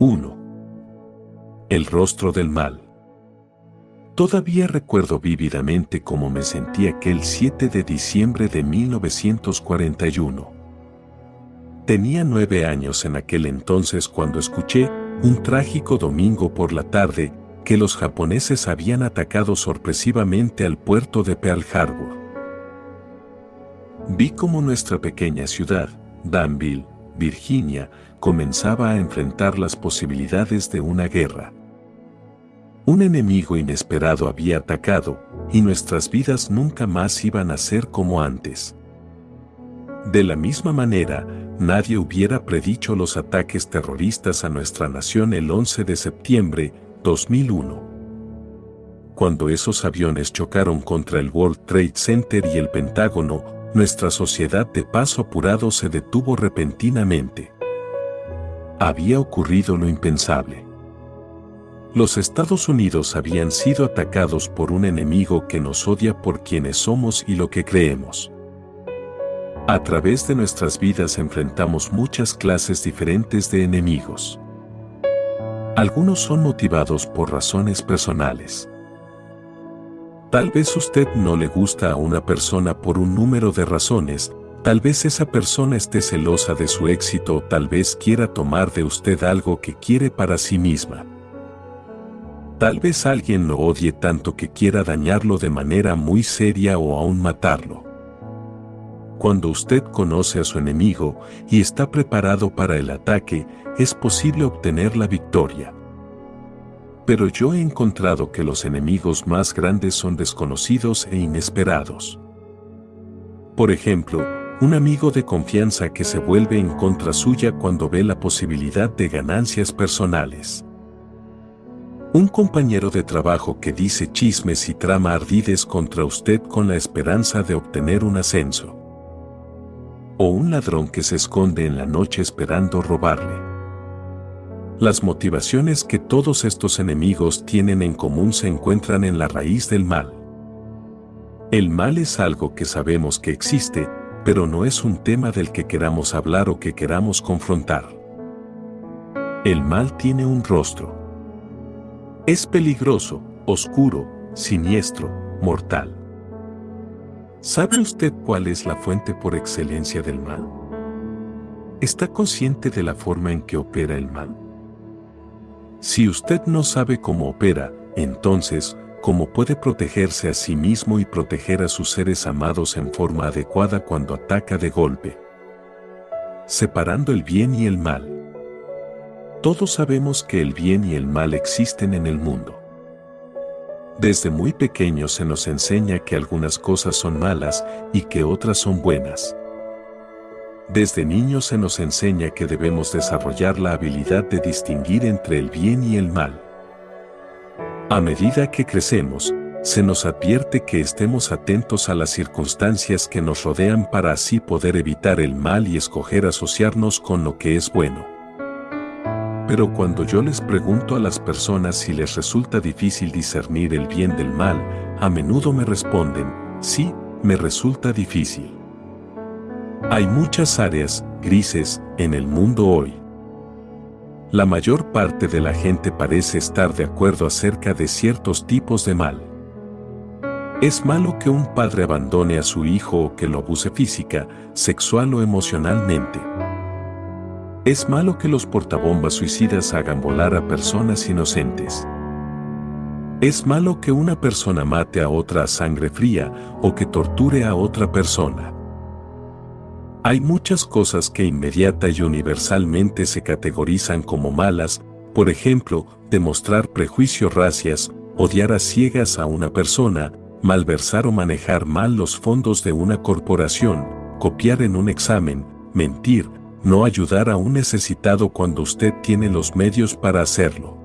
1. El rostro del mal. Todavía recuerdo vívidamente cómo me sentí aquel 7 de diciembre de 1941. Tenía nueve años en aquel entonces cuando escuché, un trágico domingo por la tarde, que los japoneses habían atacado sorpresivamente al puerto de Pearl Harbor. Vi cómo nuestra pequeña ciudad, Danville, Virginia, comenzaba a enfrentar las posibilidades de una guerra. Un enemigo inesperado había atacado, y nuestras vidas nunca más iban a ser como antes. De la misma manera, nadie hubiera predicho los ataques terroristas a nuestra nación el 11 de septiembre 2001. Cuando esos aviones chocaron contra el World Trade Center y el Pentágono, nuestra sociedad de paso apurado se detuvo repentinamente. Había ocurrido lo impensable los Estados Unidos habían sido atacados por un enemigo que nos odia por quienes somos y lo que creemos. A través de nuestras vidas enfrentamos muchas clases diferentes de enemigos. Algunos son motivados por razones personales. Tal vez usted no le gusta a una persona por un número de razones, tal vez esa persona esté celosa de su éxito o tal vez quiera tomar de usted algo que quiere para sí misma. Tal vez alguien lo odie tanto que quiera dañarlo de manera muy seria o aún matarlo. Cuando usted conoce a su enemigo y está preparado para el ataque, es posible obtener la victoria. Pero yo he encontrado que los enemigos más grandes son desconocidos e inesperados. Por ejemplo, un amigo de confianza que se vuelve en contra suya cuando ve la posibilidad de ganancias personales. Un compañero de trabajo que dice chismes y trama ardides contra usted con la esperanza de obtener un ascenso. O un ladrón que se esconde en la noche esperando robarle. Las motivaciones que todos estos enemigos tienen en común se encuentran en la raíz del mal. El mal es algo que sabemos que existe, pero no es un tema del que queramos hablar o que queramos confrontar. El mal tiene un rostro es peligroso, oscuro, siniestro, mortal. ¿Sabe usted cuál es la fuente por excelencia del mal? ¿Está consciente de la forma en que opera el mal? Si usted no sabe cómo opera, entonces, ¿cómo puede protegerse a sí mismo y proteger a sus seres amados en forma adecuada cuando ataca de golpe? Separando el bien y el mal. Todos sabemos que el bien y el mal existen en el mundo. Desde muy pequeños se nos enseña que algunas cosas son malas y que otras son buenas. Desde niños se nos enseña que debemos desarrollar la habilidad de distinguir entre el bien y el mal. A medida que crecemos, se nos advierte que estemos atentos a las circunstancias que nos rodean para así poder evitar el mal y escoger asociarnos con lo que es bueno. Pero cuando yo les pregunto a las personas si les resulta difícil discernir el bien del mal, a menudo me responden, sí, me resulta difícil. Hay muchas áreas, grises, en el mundo hoy. La mayor parte de la gente parece estar de acuerdo acerca de ciertos tipos de mal. Es malo que un padre abandone a su hijo o que lo abuse física, sexual o emocionalmente. Es malo que los portabombas suicidas hagan volar a personas inocentes. Es malo que una persona mate a otra a sangre fría o que torture a otra persona. Hay muchas cosas que inmediata y universalmente se categorizan como malas, por ejemplo, demostrar prejuicios racias, odiar a ciegas a una persona, malversar o manejar mal los fondos de una corporación, copiar en un examen, mentir, no ayudar a un necesitado cuando usted tiene los medios para hacerlo.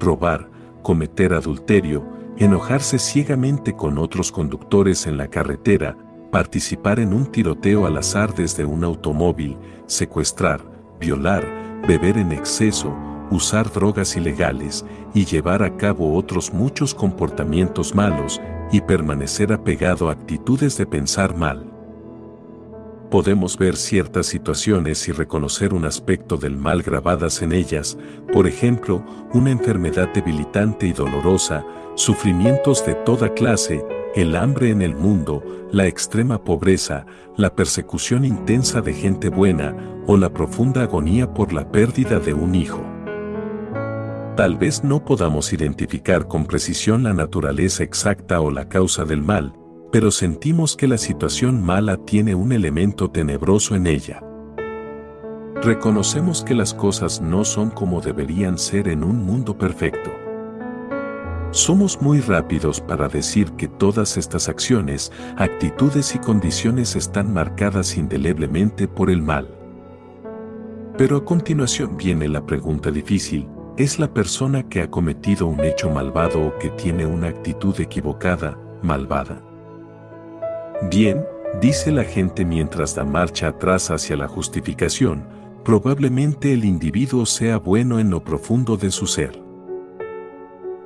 Robar, cometer adulterio, enojarse ciegamente con otros conductores en la carretera, participar en un tiroteo al azar desde un automóvil, secuestrar, violar, beber en exceso, usar drogas ilegales y llevar a cabo otros muchos comportamientos malos y permanecer apegado a actitudes de pensar mal. podemos ver ciertas situaciones y reconocer un aspecto del mal grabadas en ellas, por ejemplo, una enfermedad debilitante y dolorosa, sufrimientos de toda clase, el hambre en el mundo, la extrema pobreza, la persecución intensa de gente buena o la profunda agonía por la pérdida de un hijo. Tal vez no podamos identificar con precisión la naturaleza exacta o la causa del mal, pero sentimos que la situación mala tiene un elemento tenebroso en ella. Reconocemos que las cosas no son como deberían ser en un mundo perfecto. Somos muy rápidos para decir que todas estas acciones, actitudes y condiciones están marcadas indeleblemente por el mal. Pero a continuación viene la pregunta difícil, ¿es la persona que ha cometido un hecho malvado o que tiene una actitud equivocada, malvada? Bien, dice la gente mientras da marcha atrás hacia la justificación, probablemente el individuo sea bueno en lo profundo de su ser.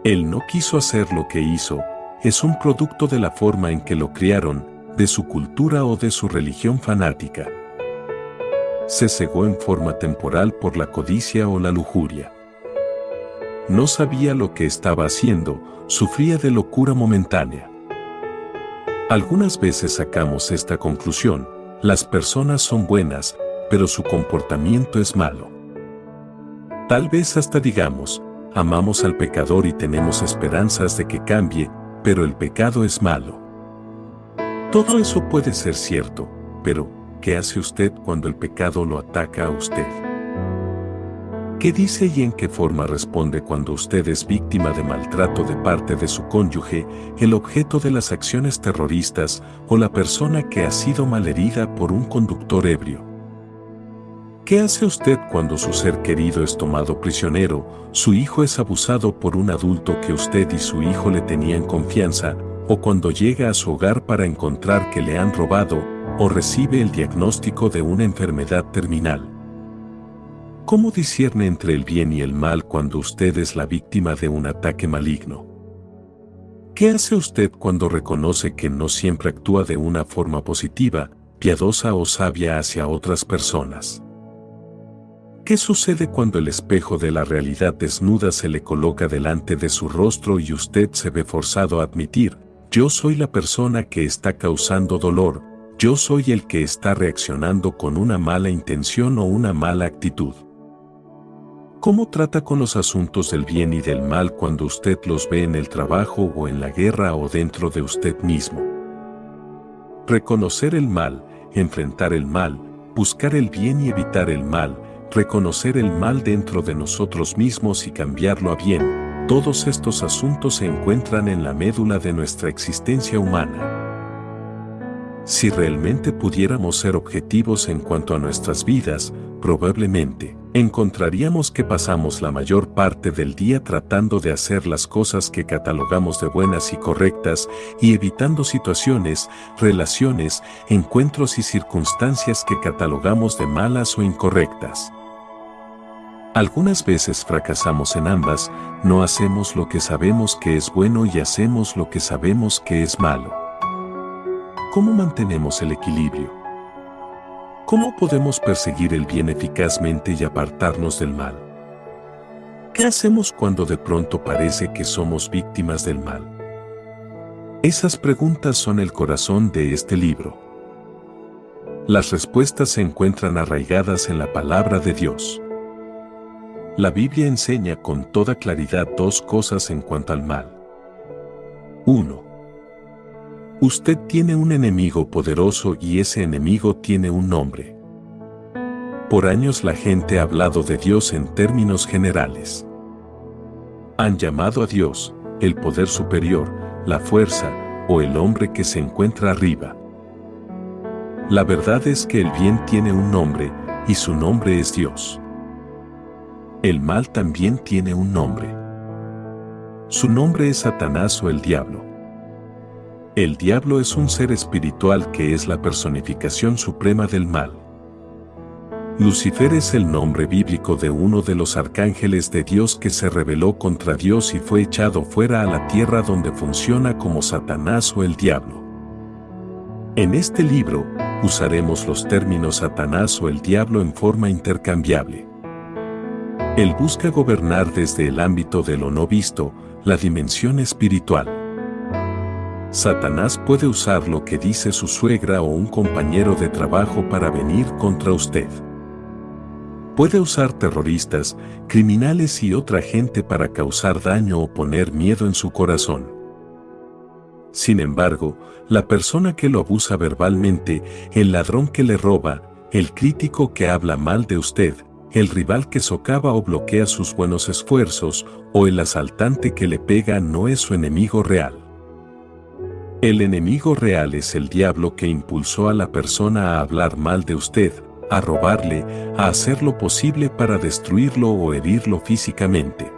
Él no quiso hacer lo que hizo, es un producto de la forma en que lo criaron, de su cultura o de su religión fanática. Se cegó en forma temporal por la codicia o la lujuria. No sabía lo que estaba haciendo, sufría de locura momentánea. Algunas veces sacamos esta conclusión, las personas son buenas, pero su comportamiento es malo. Tal vez hasta digamos, amamos al pecador y tenemos esperanzas de que cambie, pero el pecado es malo. Todo eso puede ser cierto, pero, ¿qué hace usted cuando el pecado lo ataca a usted? ¿Qué dice y en qué forma responde cuando usted es víctima de maltrato de parte de su cónyuge, el objeto de las acciones terroristas o la persona que ha sido malherida por un conductor ebrio? ¿Qué hace usted cuando su ser querido es tomado prisionero, su hijo es abusado por un adulto que usted y su hijo le tenían confianza, o cuando llega a su hogar para encontrar que le han robado, o recibe el diagnóstico de una enfermedad terminal? ¿Cómo discierne entre el bien y el mal cuando usted es la víctima de un ataque maligno? ¿Qué hace usted cuando reconoce que no siempre actúa de una forma positiva, piadosa o sabia hacia otras personas? ¿Qué sucede cuando el espejo de la realidad desnuda se le coloca delante de su rostro y usted se ve forzado a admitir, yo soy la persona que está causando dolor, yo soy el que está reaccionando con una mala intención o una mala actitud? ¿Cómo trata con los asuntos del bien y del mal cuando usted los ve en el trabajo o en la guerra o dentro de usted mismo? Reconocer el mal, enfrentar el mal, buscar el bien y evitar el mal, reconocer el mal dentro de nosotros mismos y cambiarlo a bien, todos estos asuntos se encuentran en la médula de nuestra existencia humana. Si realmente pudiéramos ser objetivos en cuanto a nuestras vidas, probablemente, encontraríamos que pasamos la mayor parte del día tratando de hacer las cosas que catalogamos de buenas y correctas y evitando situaciones, relaciones, encuentros y circunstancias que catalogamos de malas o incorrectas. Algunas veces fracasamos en ambas, no hacemos lo que sabemos que es bueno y hacemos lo que sabemos que es malo. ¿Cómo mantenemos el equilibrio? ¿Cómo podemos perseguir el bien eficazmente y apartarnos del mal? ¿Qué hacemos cuando de pronto parece que somos víctimas del mal? Esas preguntas son el corazón de este libro. Las respuestas se encuentran arraigadas en la palabra de Dios. La Biblia enseña con toda claridad dos cosas en cuanto al mal. 1. Usted tiene un enemigo poderoso y ese enemigo tiene un nombre. Por años la gente ha hablado de Dios en términos generales. Han llamado a Dios, el poder superior, la fuerza, o el hombre que se encuentra arriba. La verdad es que el bien tiene un nombre, y su nombre es Dios. El mal también tiene un nombre. Su nombre es Satanás o el diablo. El diablo es un ser espiritual que es la personificación suprema del mal. Lucifer es el nombre bíblico de uno de los arcángeles de Dios que se rebeló contra Dios y fue echado fuera a la tierra donde funciona como Satanás o el diablo. En este libro, usaremos los términos Satanás o el diablo en forma intercambiable. Él busca gobernar desde el ámbito de lo no visto, la dimensión espiritual. Satanás puede usar lo que dice su suegra o un compañero de trabajo para venir contra usted. Puede usar terroristas, criminales y otra gente para causar daño o poner miedo en su corazón. Sin embargo, la persona que lo abusa verbalmente, el ladrón que le roba, el crítico que habla mal de usted, el rival que socava o bloquea sus buenos esfuerzos, o el asaltante que le pega no es su enemigo real. El enemigo real es el diablo que impulsó a la persona a hablar mal de usted, a robarle, a hacer lo posible para destruirlo o herirlo físicamente.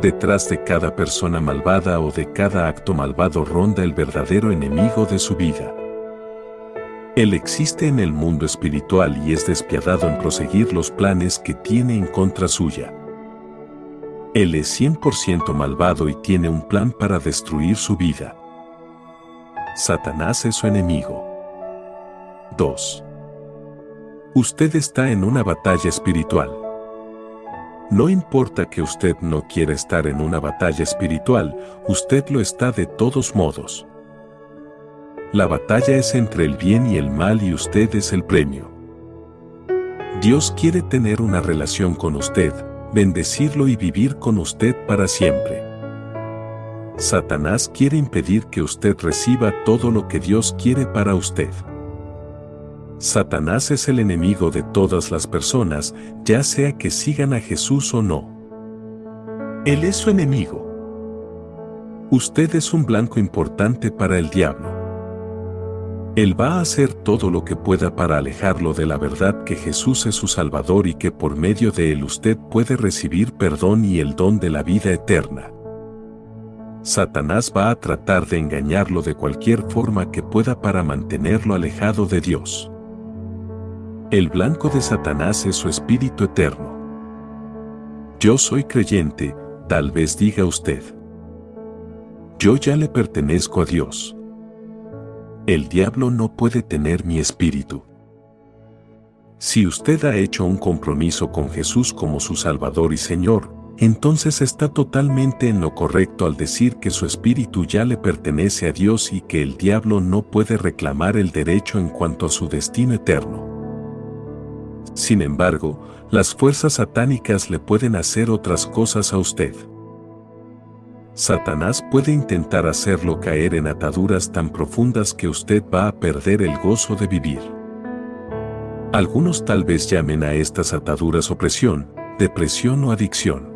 Detrás de cada persona malvada o de cada acto malvado ronda el verdadero enemigo de su vida. Él existe en el mundo espiritual y es despiadado en proseguir los planes que tiene en contra suya. Él es 100% malvado y tiene un plan para destruir su vida. Satanás es su enemigo. 2. Usted está en una batalla espiritual. No importa que usted no quiera estar en una batalla espiritual, usted lo está de todos modos. La batalla es entre el bien y el mal y usted es el premio. Dios quiere tener una relación con usted, bendecirlo y vivir con usted para siempre. Satanás quiere impedir que usted reciba todo lo que Dios quiere para usted. Satanás es el enemigo de todas las personas, ya sea que sigan a Jesús o no. Él es su enemigo. Usted es un blanco importante para el diablo. Él va a hacer todo lo que pueda para alejarlo de la verdad que Jesús es su Salvador y que por medio de él usted puede recibir perdón y el don de la vida eterna. Satanás va a tratar de engañarlo de cualquier forma que pueda para mantenerlo alejado de Dios. El blanco de Satanás es su espíritu eterno. Yo soy creyente, tal vez diga usted. Yo ya le pertenezco a Dios. El diablo no puede tener mi espíritu. Si usted ha hecho un compromiso con Jesús como su Salvador y Señor, entonces está totalmente en lo correcto al decir que su espíritu ya le pertenece a Dios y que el diablo no puede reclamar el derecho en cuanto a su destino eterno. Sin embargo, las fuerzas satánicas le pueden hacer otras cosas a usted. Satanás puede intentar hacerlo caer en ataduras tan profundas que usted va a perder el gozo de vivir. Algunos tal vez llamen a estas ataduras opresión, depresión o adicción.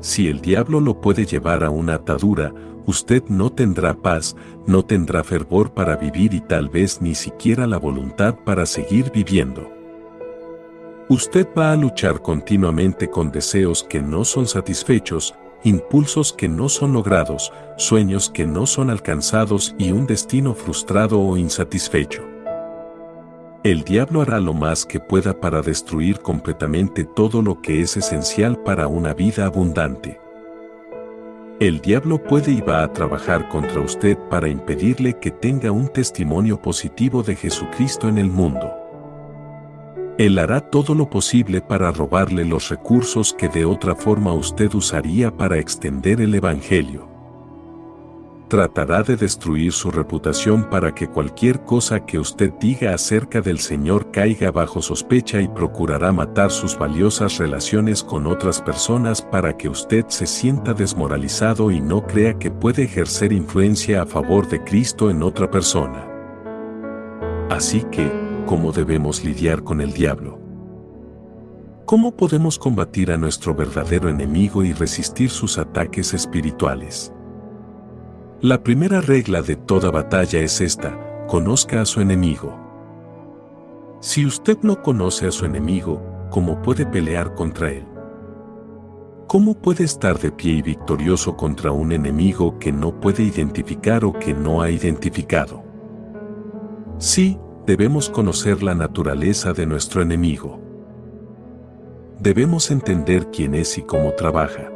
Si el diablo lo puede llevar a una atadura, usted no tendrá paz, no tendrá fervor para vivir y tal vez ni siquiera la voluntad para seguir viviendo. Usted va a luchar continuamente con deseos que no son satisfechos, impulsos que no son logrados, sueños que no son alcanzados y un destino frustrado o insatisfecho. El diablo hará lo más que pueda para destruir completamente todo lo que es esencial para una vida abundante. El diablo puede y va a trabajar contra usted para impedirle que tenga un testimonio positivo de Jesucristo en el mundo. Él hará todo lo posible para robarle los recursos que de otra forma usted usaría para extender el Evangelio. Tratará de destruir su reputación para que cualquier cosa que usted diga acerca del Señor caiga bajo sospecha y procurará matar sus valiosas relaciones con otras personas para que usted se sienta desmoralizado y no crea que puede ejercer influencia a favor de Cristo en otra persona. Así que, cómo debemos lidiar con el diablo. ¿Cómo podemos combatir a nuestro verdadero enemigo y resistir sus ataques espirituales? La primera regla de toda batalla es esta, conozca a su enemigo. Si usted no conoce a su enemigo, ¿cómo puede pelear contra él? ¿Cómo puede estar de pie y victorioso contra un enemigo que no puede identificar o que no ha identificado? Sí, debemos conocer la naturaleza de nuestro enemigo. Debemos entender quién es y cómo trabaja.